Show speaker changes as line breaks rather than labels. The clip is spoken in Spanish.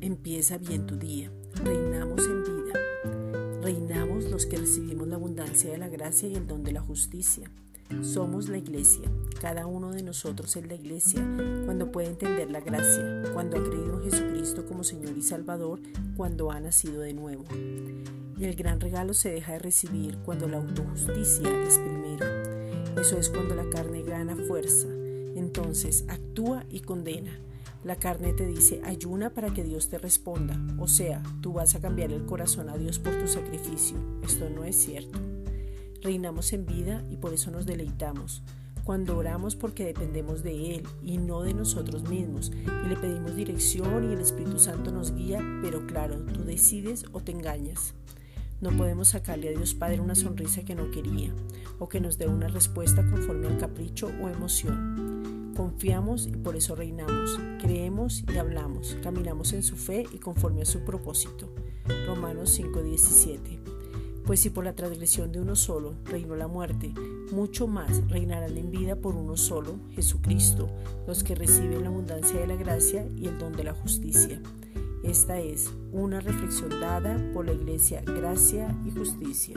Empieza bien tu día. Reinamos en vida. Reinamos los que recibimos la abundancia de la gracia y el don de la justicia. Somos la iglesia. Cada uno de nosotros es la iglesia cuando puede entender la gracia, cuando ha creído en Jesucristo como Señor y Salvador, cuando ha nacido de nuevo. Y el gran regalo se deja de recibir cuando la autojusticia es primero. Eso es cuando la carne gana fuerza. Entonces actúa y condena la carne te dice, ayuna para que Dios te responda. O sea, tú vas a cambiar el corazón a Dios por tu sacrificio. Esto no es cierto. Reinamos en vida y por eso nos deleitamos. Cuando oramos porque dependemos de Él y no de nosotros mismos y le pedimos dirección y el Espíritu Santo nos guía, pero claro, tú decides o te engañas. No podemos sacarle a Dios Padre una sonrisa que no quería o que nos dé una respuesta conforme al capricho o emoción. Confiamos y por eso reinamos. Creemos y hablamos. Caminamos en su fe y conforme a su propósito. Romanos 5:17. Pues si por la transgresión de uno solo reinó la muerte, mucho más reinarán en vida por uno solo, Jesucristo, los que reciben la abundancia de la gracia y el don de la justicia. Esta es una reflexión dada por la Iglesia Gracia y Justicia.